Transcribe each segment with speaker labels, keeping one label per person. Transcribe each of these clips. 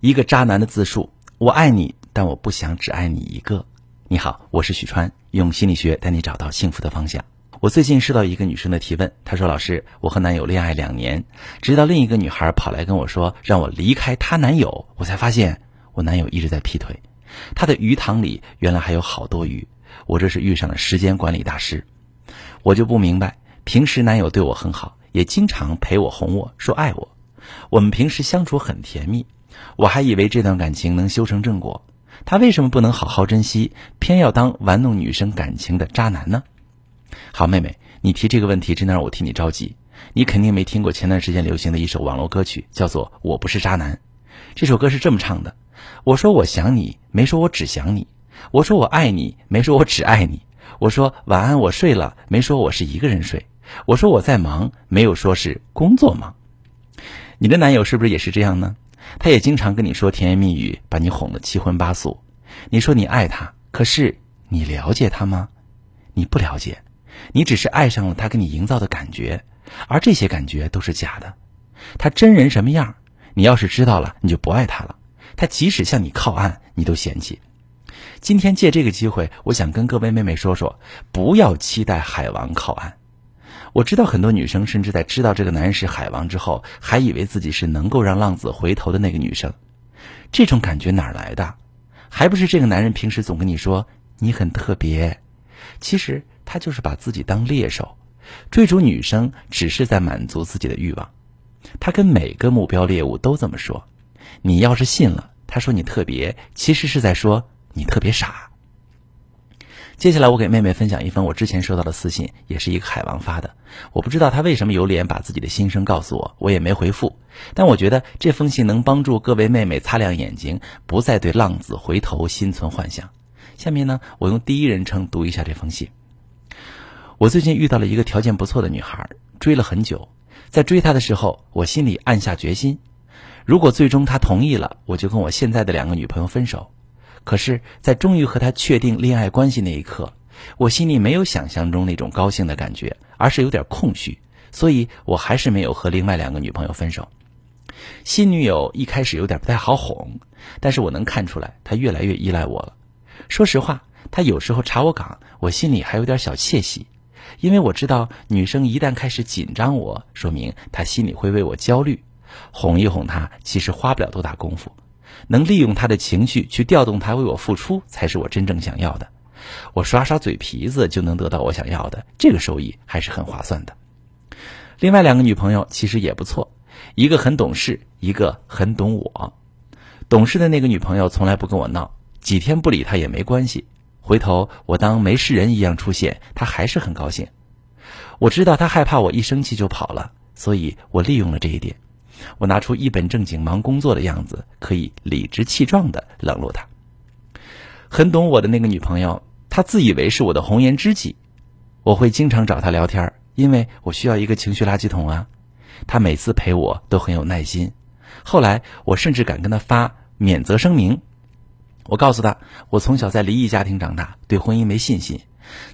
Speaker 1: 一个渣男的自述：我爱你，但我不想只爱你一个。你好，我是许川，用心理学带你找到幸福的方向。我最近收到一个女生的提问，她说：“老师，我和男友恋爱两年，直到另一个女孩跑来跟我说让我离开她男友，我才发现我男友一直在劈腿，他的鱼塘里原来还有好多鱼。我这是遇上了时间管理大师。我就不明白，平时男友对我很好，也经常陪我哄我说爱我，我们平时相处很甜蜜。”我还以为这段感情能修成正果，他为什么不能好好珍惜，偏要当玩弄女生感情的渣男呢？好妹妹，你提这个问题真的让我替你着急。你肯定没听过前段时间流行的一首网络歌曲，叫做《我不是渣男》。这首歌是这么唱的：我说我想你，没说我只想你；我说我爱你，没说我只爱你；我说晚安，我睡了，没说我是一个人睡；我说我在忙，没有说是工作忙。你的男友是不是也是这样呢？他也经常跟你说甜言蜜语，把你哄得七荤八素。你说你爱他，可是你了解他吗？你不了解，你只是爱上了他给你营造的感觉，而这些感觉都是假的。他真人什么样，你要是知道了，你就不爱他了。他即使向你靠岸，你都嫌弃。今天借这个机会，我想跟各位妹妹说说，不要期待海王靠岸。我知道很多女生甚至在知道这个男人是海王之后，还以为自己是能够让浪子回头的那个女生。这种感觉哪来的？还不是这个男人平时总跟你说你很特别，其实他就是把自己当猎手，追逐女生只是在满足自己的欲望。他跟每个目标猎物都这么说。你要是信了，他说你特别，其实是在说你特别傻。接下来我给妹妹分享一封我之前收到的私信，也是一个海王发的。我不知道他为什么有脸把自己的心声告诉我，我也没回复。但我觉得这封信能帮助各位妹妹擦亮眼睛，不再对浪子回头心存幻想。下面呢，我用第一人称读一下这封信。我最近遇到了一个条件不错的女孩，追了很久。在追她的时候，我心里暗下决心：如果最终她同意了，我就跟我现在的两个女朋友分手。可是，在终于和他确定恋爱关系那一刻，我心里没有想象中那种高兴的感觉，而是有点空虚，所以我还是没有和另外两个女朋友分手。新女友一开始有点不太好哄，但是我能看出来她越来越依赖我了。说实话，她有时候查我岗，我心里还有点小窃喜，因为我知道女生一旦开始紧张，我说明她心里会为我焦虑。哄一哄她，其实花不了多大功夫。能利用他的情绪去调动他为我付出，才是我真正想要的。我耍耍嘴皮子就能得到我想要的，这个收益还是很划算的。另外两个女朋友其实也不错，一个很懂事，一个很懂我。懂事的那个女朋友从来不跟我闹，几天不理她也没关系。回头我当没事人一样出现，她还是很高兴。我知道她害怕我一生气就跑了，所以我利用了这一点。我拿出一本正经忙工作的样子，可以理直气壮的冷落他。很懂我的那个女朋友，她自以为是我的红颜知己，我会经常找她聊天，因为我需要一个情绪垃圾桶啊。她每次陪我都很有耐心。后来我甚至敢跟她发免责声明，我告诉她，我从小在离异家庭长大，对婚姻没信心，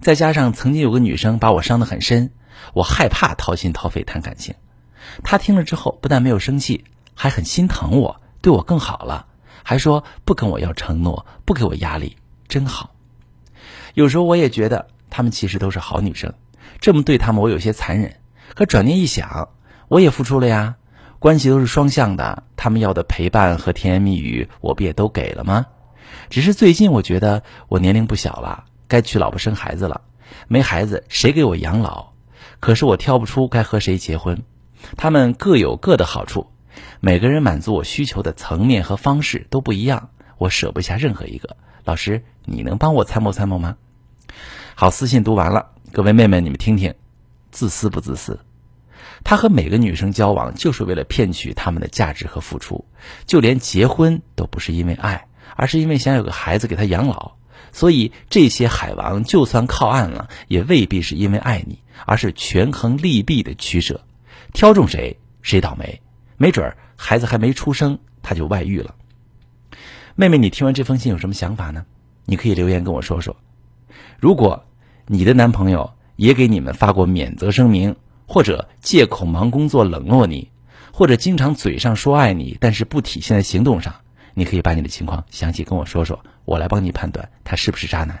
Speaker 1: 再加上曾经有个女生把我伤得很深，我害怕掏心掏肺谈感情。他听了之后，不但没有生气，还很心疼我，对我更好了，还说不跟我要承诺，不给我压力，真好。有时候我也觉得他们其实都是好女生，这么对他们我有些残忍。可转念一想，我也付出了呀，关系都是双向的，他们要的陪伴和甜言蜜语，我不也都给了吗？只是最近我觉得我年龄不小了，该娶老婆生孩子了，没孩子谁给我养老？可是我挑不出该和谁结婚。他们各有各的好处，每个人满足我需求的层面和方式都不一样，我舍不下任何一个。老师，你能帮我参谋参谋吗？好，私信读完了，各位妹妹，你们听听，自私不自私？他和每个女生交往，就是为了骗取他们的价值和付出，就连结婚都不是因为爱，而是因为想有个孩子给他养老。所以这些海王就算靠岸了，也未必是因为爱你，而是权衡利弊的取舍。挑中谁谁倒霉，没准儿孩子还没出生他就外遇了。妹妹，你听完这封信有什么想法呢？你可以留言跟我说说。如果你的男朋友也给你们发过免责声明，或者借口忙工作冷落你，或者经常嘴上说爱你，但是不体现在行动上，你可以把你的情况详细跟我说说，我来帮你判断他是不是渣男。